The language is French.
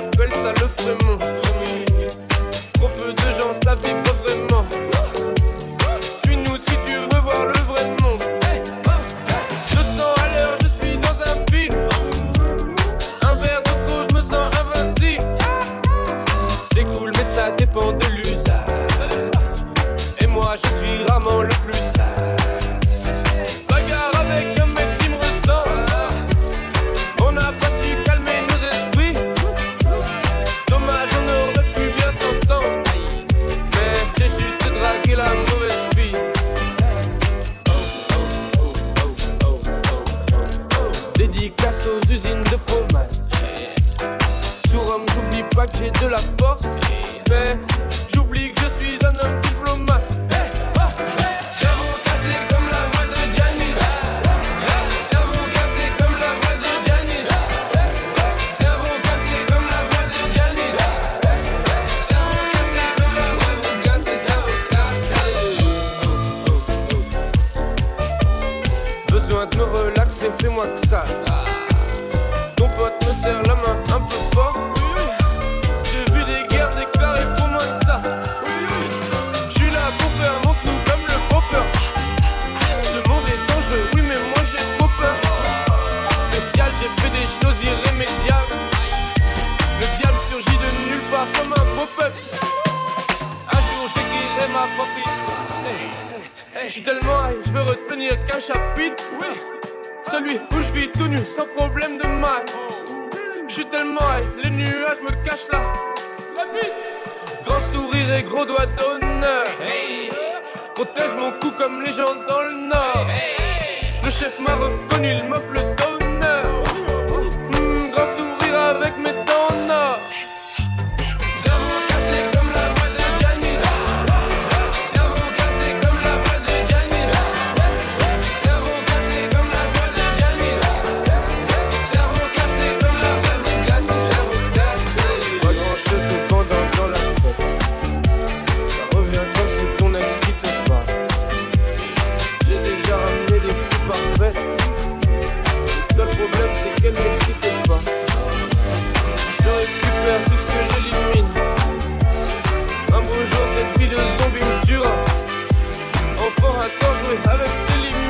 Appelle ça le fremont. Trop peu de gens savent vivre vraiment. Suis-nous si tu veux voir le vrai monde. 200 à l'heure, je suis dans un film. Un verre de trop, je me sens invincible. C'est cool, mais ça dépend de l'usage. Aux usines de fromage. Sur Rome, j'oublie pas que j'ai de la force. J'oublie que je suis un homme diplomate. Cerveau cassé comme la choses irrémédiables. Le diable surgit de nulle part comme un pop-up. Un jour j'écrirai ma propre histoire. Je suis tellement high, je veux retenir qu'un chapitre. Celui où je vis tout nu sans problème de mal. Je suis tellement high, les nuages me cachent là. La bite. Grand sourire et gros doigt d'honneur. Protège mon cou comme les gens dans le nord. Le chef m'a reconnu, Avec ses